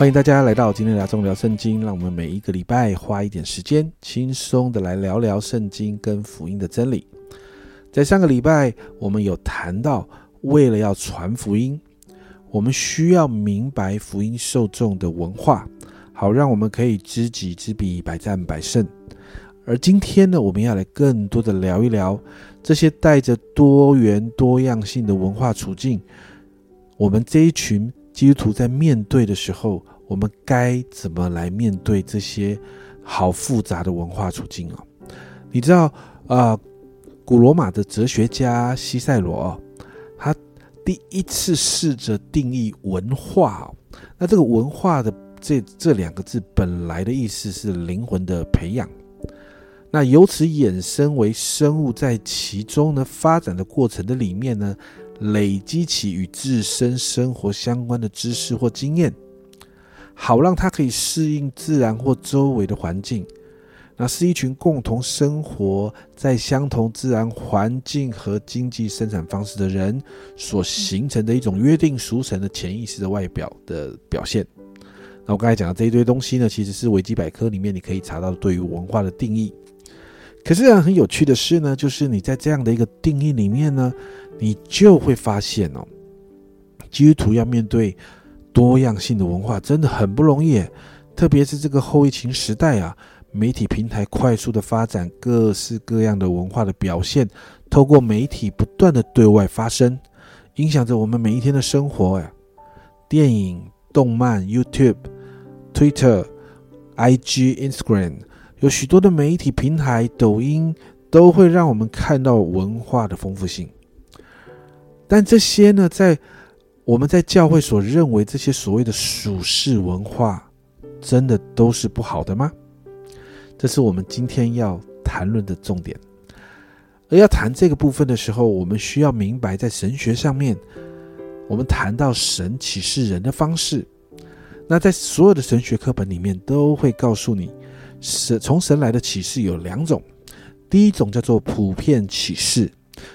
欢迎大家来到今天的中聊圣经，让我们每一个礼拜花一点时间，轻松的来聊聊圣经跟福音的真理。在上个礼拜，我们有谈到，为了要传福音，我们需要明白福音受众的文化，好让我们可以知己知彼，百战百胜。而今天呢，我们要来更多的聊一聊这些带着多元多样性的文化处境，我们这一群。基督徒在面对的时候，我们该怎么来面对这些好复杂的文化处境啊？你知道，呃，古罗马的哲学家西塞罗，他第一次试着定义文化。那这个文化的这这两个字本来的意思是灵魂的培养，那由此衍生为生物在其中呢发展的过程的里面呢。累积起与自身生活相关的知识或经验，好让他可以适应自然或周围的环境。那是一群共同生活在相同自然环境和经济生产方式的人所形成的一种约定俗成的潜意识的外表的表现。那我刚才讲的这一堆东西呢，其实是维基百科里面你可以查到对于文化的定义。可是啊很有趣的是呢，就是你在这样的一个定义里面呢。你就会发现哦，基督徒要面对多样性的文化真的很不容易，特别是这个后疫情时代啊，媒体平台快速的发展，各式各样的文化的表现，透过媒体不断的对外发声，影响着我们每一天的生活呀。电影、动漫、YouTube、Twitter、IG、Instagram，有许多的媒体平台，抖音都会让我们看到文化的丰富性。但这些呢，在我们在教会所认为这些所谓的属世文化，真的都是不好的吗？这是我们今天要谈论的重点。而要谈这个部分的时候，我们需要明白，在神学上面，我们谈到神启示人的方式，那在所有的神学课本里面都会告诉你，神从神来的启示有两种，第一种叫做普遍启示。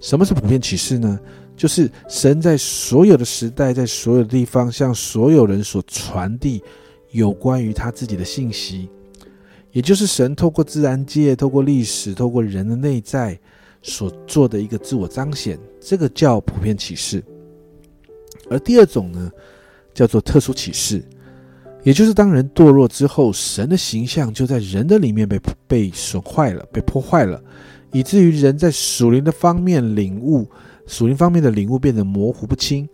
什么是普遍启示呢？就是神在所有的时代，在所有地方，向所有人所传递有关于他自己的信息，也就是神透过自然界、透过历史、透过人的内在所做的一个自我彰显，这个叫普遍启示。而第二种呢，叫做特殊启示，也就是当人堕落之后，神的形象就在人的里面被被损坏了、被破坏了，以至于人在属灵的方面领悟。属灵方面的领悟变得模糊不清，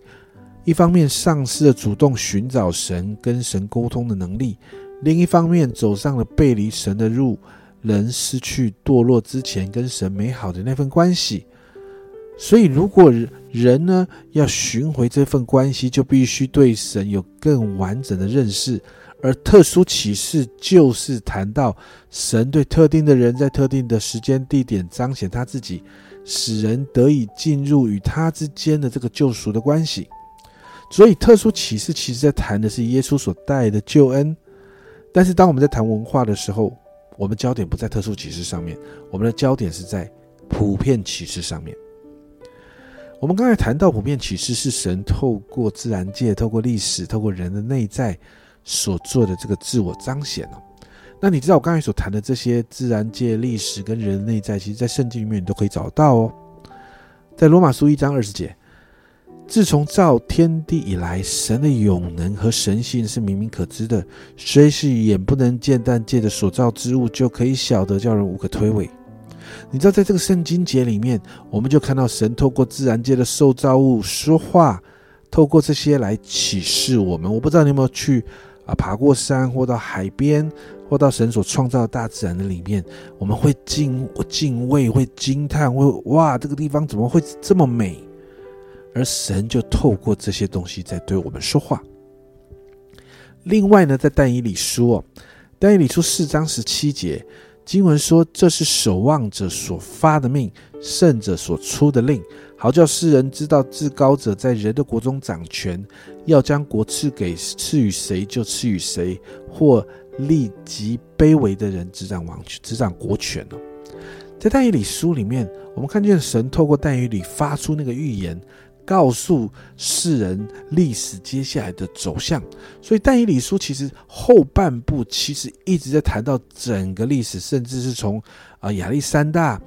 一方面丧失了主动寻找神、跟神沟通的能力，另一方面走上了背离神的路，人失去堕落之前跟神美好的那份关系。所以，如果人呢要寻回这份关系，就必须对神有更完整的认识。而特殊启示就是谈到神对特定的人在特定的时间地点彰显他自己。使人得以进入与他之间的这个救赎的关系，所以特殊启示其实在谈的是耶稣所带的救恩。但是当我们在谈文化的时候，我们焦点不在特殊启示上面，我们的焦点是在普遍启示上面。我们刚才谈到普遍启示是神透过自然界、透过历史、透过人的内在所做的这个自我彰显哦。那你知道我刚才所谈的这些自然界、历史跟人的内在，其实，在圣经里面你都可以找到哦。在罗马书一章二十节，自从造天地以来，神的永能和神性是明明可知的，虽是眼不能见，但借着所造之物就可以晓得，叫人无可推诿。你知道，在这个圣经节里面，我们就看到神透过自然界的受造物说话，透过这些来启示我们。我不知道你有没有去啊，爬过山或到海边。或到神所创造的大自然的里面，我们会敬敬畏，会惊叹，会哇，这个地方怎么会这么美？而神就透过这些东西在对我们说话。另外呢，在但以理书哦，但以理书四章十七节经文说：“这是守望者所发的命，圣者所出的令，好叫世人知道至高者在人的国中掌权，要将国赐给赐予谁就赐予谁，或。”立即卑微的人执掌王权，执掌国权在但以理书里面，我们看见神透过但以理发出那个预言，告诉世人历史接下来的走向。所以但以理书其实后半部其实一直在谈到整个历史，甚至是从啊亚历山大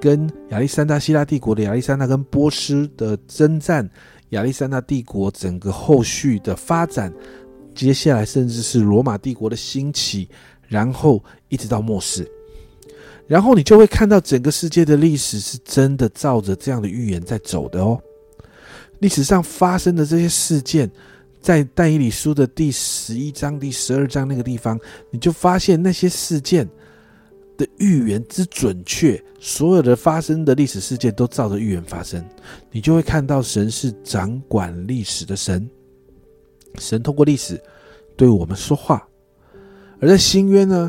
跟亚历山大希腊帝国的亚历山大跟波斯的征战，亚历山大帝国整个后续的发展，接下来甚至是罗马帝国的兴起，然后一直到末世。然后你就会看到整个世界的历史是真的照着这样的预言在走的哦。历史上发生的这些事件，在但以理书的第十一章、第十二章那个地方，你就发现那些事件的预言之准确，所有的发生的历史事件都照着预言发生。你就会看到神是掌管历史的神，神通过历史对我们说话。而在新约呢？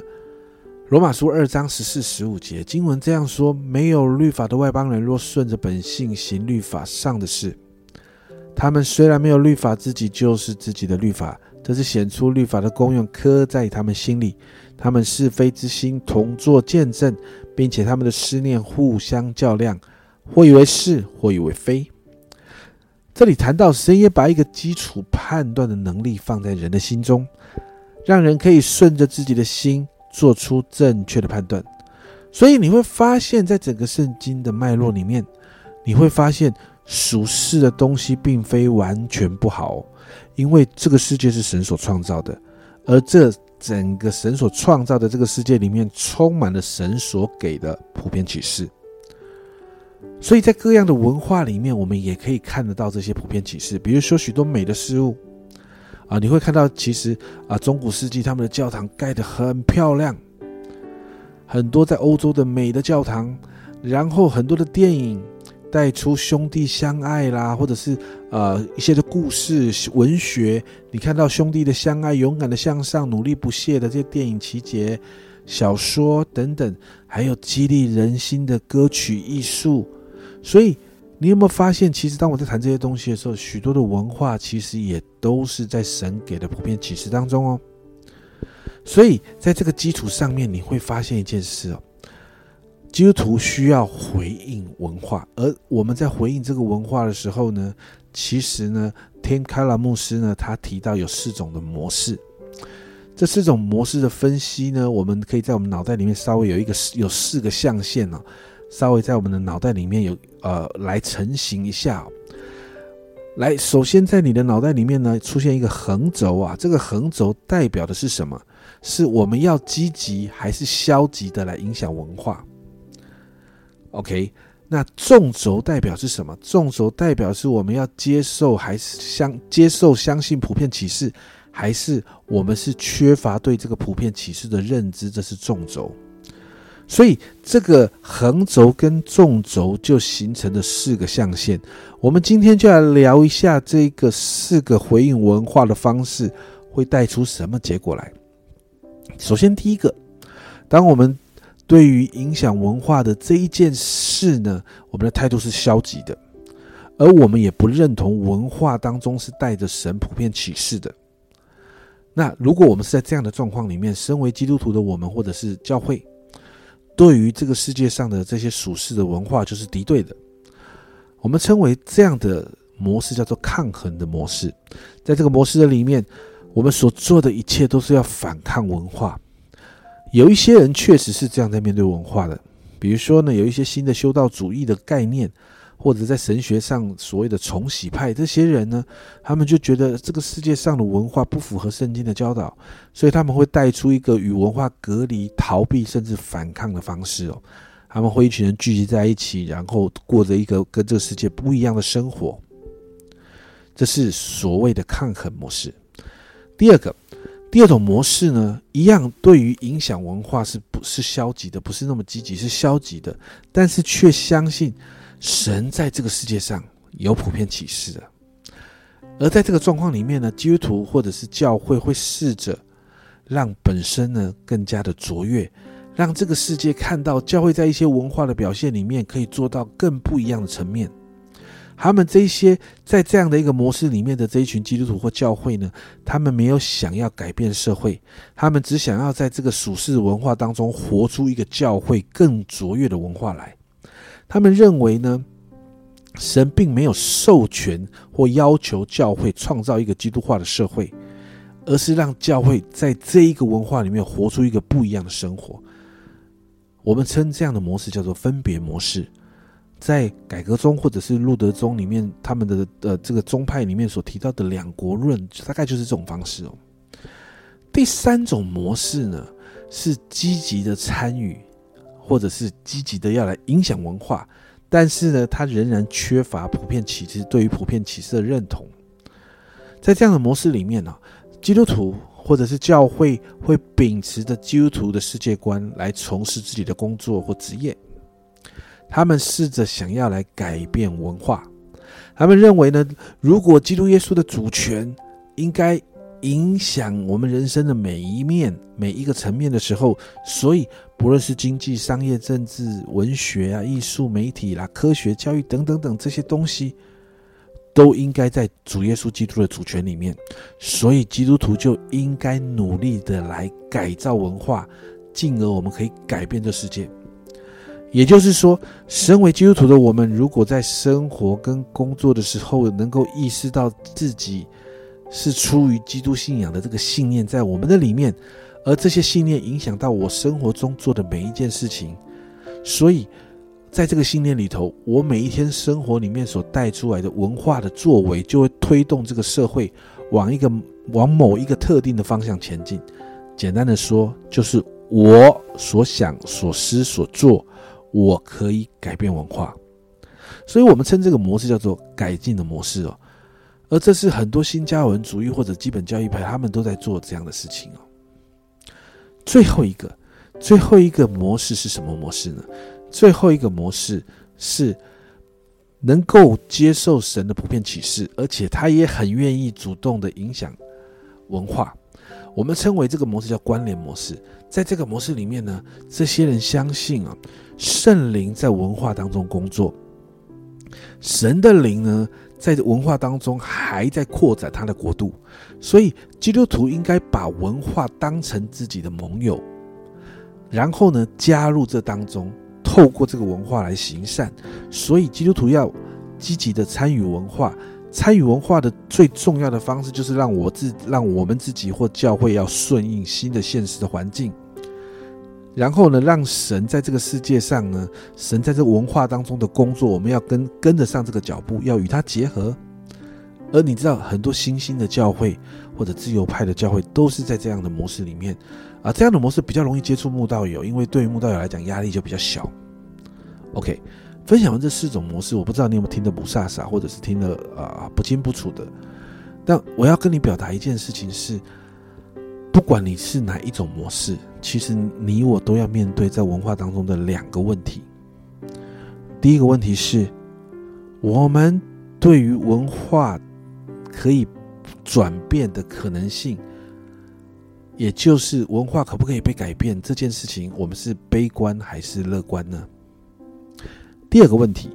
罗马书二章十四、十五节经文这样说：没有律法的外邦人，若顺着本性行律法上的事，他们虽然没有律法，自己就是自己的律法。这是显出律法的功用，刻在他们心里。他们是非之心同作见证，并且他们的思念互相较量，或以为是，或以为非。这里谈到神也把一个基础判断的能力放在人的心中，让人可以顺着自己的心。做出正确的判断，所以你会发现在整个圣经的脉络里面，你会发现属世的东西并非完全不好，因为这个世界是神所创造的，而这整个神所创造的这个世界里面充满了神所给的普遍启示，所以在各样的文化里面，我们也可以看得到这些普遍启示，比如说许多美的事物。啊，你会看到，其实啊，中古世纪他们的教堂盖得很漂亮，很多在欧洲的美的教堂，然后很多的电影带出兄弟相爱啦，或者是呃一些的故事文学，你看到兄弟的相爱、勇敢的向上、努力不懈的这些电影情节、小说等等，还有激励人心的歌曲艺术，所以。你有没有发现，其实当我在谈这些东西的时候，许多的文化其实也都是在神给的普遍启示当中哦。所以在这个基础上面，你会发现一件事哦：基督徒需要回应文化，而我们在回应这个文化的时候呢，其实呢，天开了牧师呢，他提到有四种的模式。这四种模式的分析呢，我们可以在我们脑袋里面稍微有一个有四个象限哦。稍微在我们的脑袋里面有呃来成型一下，来，首先在你的脑袋里面呢出现一个横轴啊，这个横轴代表的是什么？是我们要积极还是消极的来影响文化？OK，那纵轴代表是什么？纵轴代表是我们要接受还是相接受相信普遍启示，还是我们是缺乏对这个普遍启示的认知？这是纵轴。所以，这个横轴跟纵轴就形成了四个象限。我们今天就来聊一下这个四个回应文化的方式会带出什么结果来。首先，第一个，当我们对于影响文化的这一件事呢，我们的态度是消极的，而我们也不认同文化当中是带着神普遍启示的。那如果我们是在这样的状况里面，身为基督徒的我们，或者是教会，对于这个世界上的这些属世的文化，就是敌对的。我们称为这样的模式叫做抗衡的模式。在这个模式的里面，我们所做的一切都是要反抗文化。有一些人确实是这样在面对文化的，比如说呢，有一些新的修道主义的概念。或者在神学上所谓的重洗派这些人呢，他们就觉得这个世界上的文化不符合圣经的教导，所以他们会带出一个与文化隔离、逃避甚至反抗的方式哦。他们会一群人聚集在一起，然后过着一个跟这个世界不一样的生活。这是所谓的抗衡模式。第二个，第二种模式呢，一样对于影响文化是不是消极的？不是那么积极，是消极的，但是却相信。神在这个世界上有普遍启示的，而在这个状况里面呢，基督徒或者是教会会试着让本身呢更加的卓越，让这个世界看到教会在一些文化的表现里面可以做到更不一样的层面。他们这些在这样的一个模式里面的这一群基督徒或教会呢，他们没有想要改变社会，他们只想要在这个属世文化当中活出一个教会更卓越的文化来。他们认为呢，神并没有授权或要求教会创造一个基督化的社会，而是让教会在这一个文化里面活出一个不一样的生活。我们称这样的模式叫做分别模式。在改革中或者是路德宗里面，他们的呃这个宗派里面所提到的两国论，大概就是这种方式哦。第三种模式呢，是积极的参与，或者是积极的要来影响文化，但是呢，它仍然缺乏普遍启示对于普遍启示的认同。在这样的模式里面呢，基督徒或者是教会会秉持着基督徒的世界观来从事自己的工作或职业。他们试着想要来改变文化，他们认为呢，如果基督耶稣的主权应该影响我们人生的每一面、每一个层面的时候，所以不论是经济、商业、政治、文学啊、艺术、媒体啦、科学、教育等等等这些东西，都应该在主耶稣基督的主权里面，所以基督徒就应该努力的来改造文化，进而我们可以改变这世界。也就是说，身为基督徒的我们，如果在生活跟工作的时候能够意识到自己是出于基督信仰的这个信念在我们的里面，而这些信念影响到我生活中做的每一件事情，所以在这个信念里头，我每一天生活里面所带出来的文化的作为，就会推动这个社会往一个往某一个特定的方向前进。简单的说，就是我所想、所思、所做。我可以改变文化，所以我们称这个模式叫做改进的模式哦。而这是很多新加文主义或者基本教义派他们都在做这样的事情哦。最后一个，最后一个模式是什么模式呢？最后一个模式是能够接受神的普遍启示，而且他也很愿意主动的影响文化。我们称为这个模式叫关联模式。在这个模式里面呢，这些人相信啊。圣灵在文化当中工作，神的灵呢，在文化当中还在扩展他的国度，所以基督徒应该把文化当成自己的盟友，然后呢，加入这当中，透过这个文化来行善。所以基督徒要积极的参与文化，参与文化的最重要的方式，就是让我自让我们自己或教会要顺应新的现实的环境。然后呢，让神在这个世界上呢，神在这文化当中的工作，我们要跟跟得上这个脚步，要与他结合。而你知道，很多新兴的教会或者自由派的教会都是在这样的模式里面啊，这样的模式比较容易接触慕道友，因为对于慕道友来讲，压力就比较小。OK，分享完这四种模式，我不知道你有没有听得不飒飒，或者是听得啊不清不楚的。但我要跟你表达一件事情是。不管你是哪一种模式，其实你我都要面对在文化当中的两个问题。第一个问题是，我们对于文化可以转变的可能性，也就是文化可不可以被改变这件事情，我们是悲观还是乐观呢？第二个问题，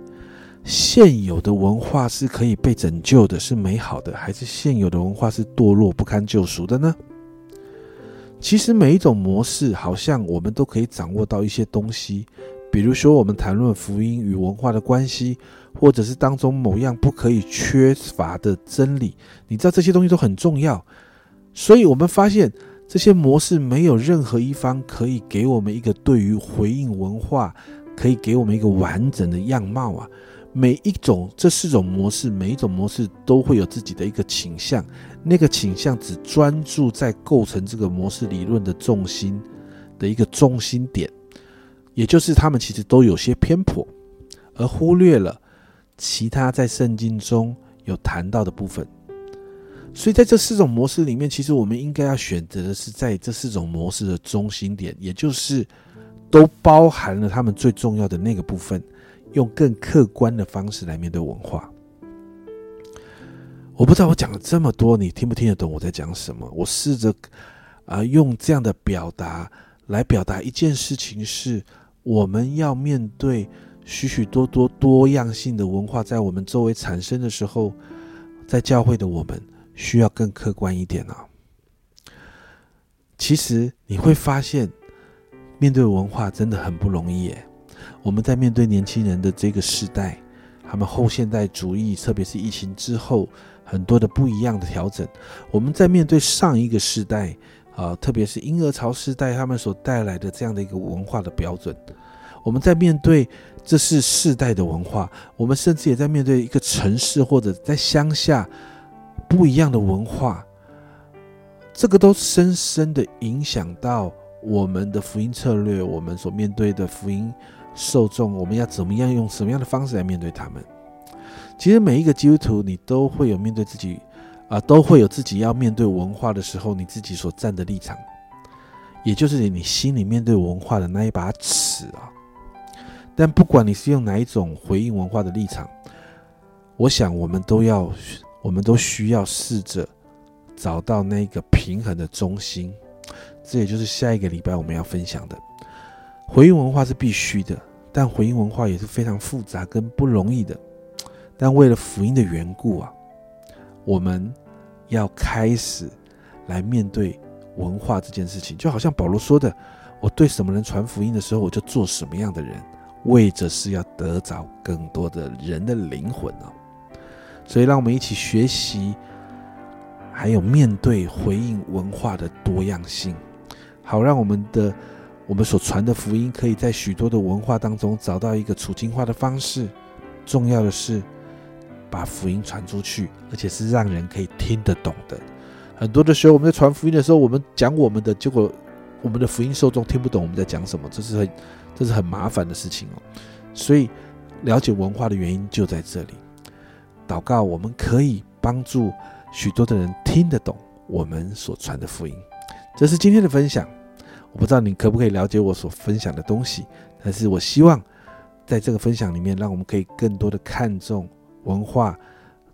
现有的文化是可以被拯救的，是美好的，还是现有的文化是堕落不堪救赎的呢？其实每一种模式，好像我们都可以掌握到一些东西，比如说我们谈论福音与文化的关系，或者是当中某样不可以缺乏的真理。你知道这些东西都很重要，所以我们发现这些模式没有任何一方可以给我们一个对于回应文化，可以给我们一个完整的样貌啊。每一种这四种模式，每一种模式都会有自己的一个倾向，那个倾向只专注在构成这个模式理论的重心的一个中心点，也就是他们其实都有些偏颇，而忽略了其他在圣经中有谈到的部分。所以在这四种模式里面，其实我们应该要选择的是在这四种模式的中心点，也就是都包含了他们最重要的那个部分。用更客观的方式来面对文化。我不知道我讲了这么多，你听不听得懂我在讲什么？我试着啊，用这样的表达来表达一件事情：是我们要面对许许多多多样性的文化在我们周围产生的时候，在教会的我们需要更客观一点啊。其实你会发现，面对文化真的很不容易耶。我们在面对年轻人的这个时代，他们后现代主义，特别是疫情之后，很多的不一样的调整。我们在面对上一个时代啊，特别是婴儿潮时代，他们所带来的这样的一个文化的标准，我们在面对这是世代的文化，我们甚至也在面对一个城市或者在乡下不一样的文化，这个都深深的影响到我们的福音策略，我们所面对的福音。受众，我们要怎么样用什么样的方式来面对他们？其实每一个基督徒，你都会有面对自己啊，都会有自己要面对文化的时候，你自己所站的立场，也就是你心里面对文化的那一把尺啊。但不管你是用哪一种回应文化的立场，我想我们都要，我们都需要试着找到那个平衡的中心。这也就是下一个礼拜我们要分享的回应文化是必须的。但回应文化也是非常复杂跟不容易的，但为了福音的缘故啊，我们要开始来面对文化这件事情，就好像保罗说的：“我对什么人传福音的时候，我就做什么样的人，为着是要得着更多的人的灵魂啊。”所以，让我们一起学习，还有面对回应文化的多样性，好让我们的。我们所传的福音，可以在许多的文化当中找到一个处境化的方式。重要的是，把福音传出去，而且是让人可以听得懂的。很多的时候，我们在传福音的时候，我们讲我们的，结果我们的福音受众听不懂我们在讲什么，这是很这是很麻烦的事情哦。所以，了解文化的原因就在这里。祷告，我们可以帮助许多的人听得懂我们所传的福音。这是今天的分享。我不知道你可不可以了解我所分享的东西，但是我希望在这个分享里面，让我们可以更多的看重文化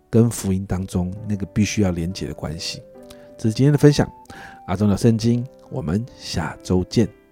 跟福音当中那个必须要连接的关系。这是今天的分享，阿忠的圣经，我们下周见。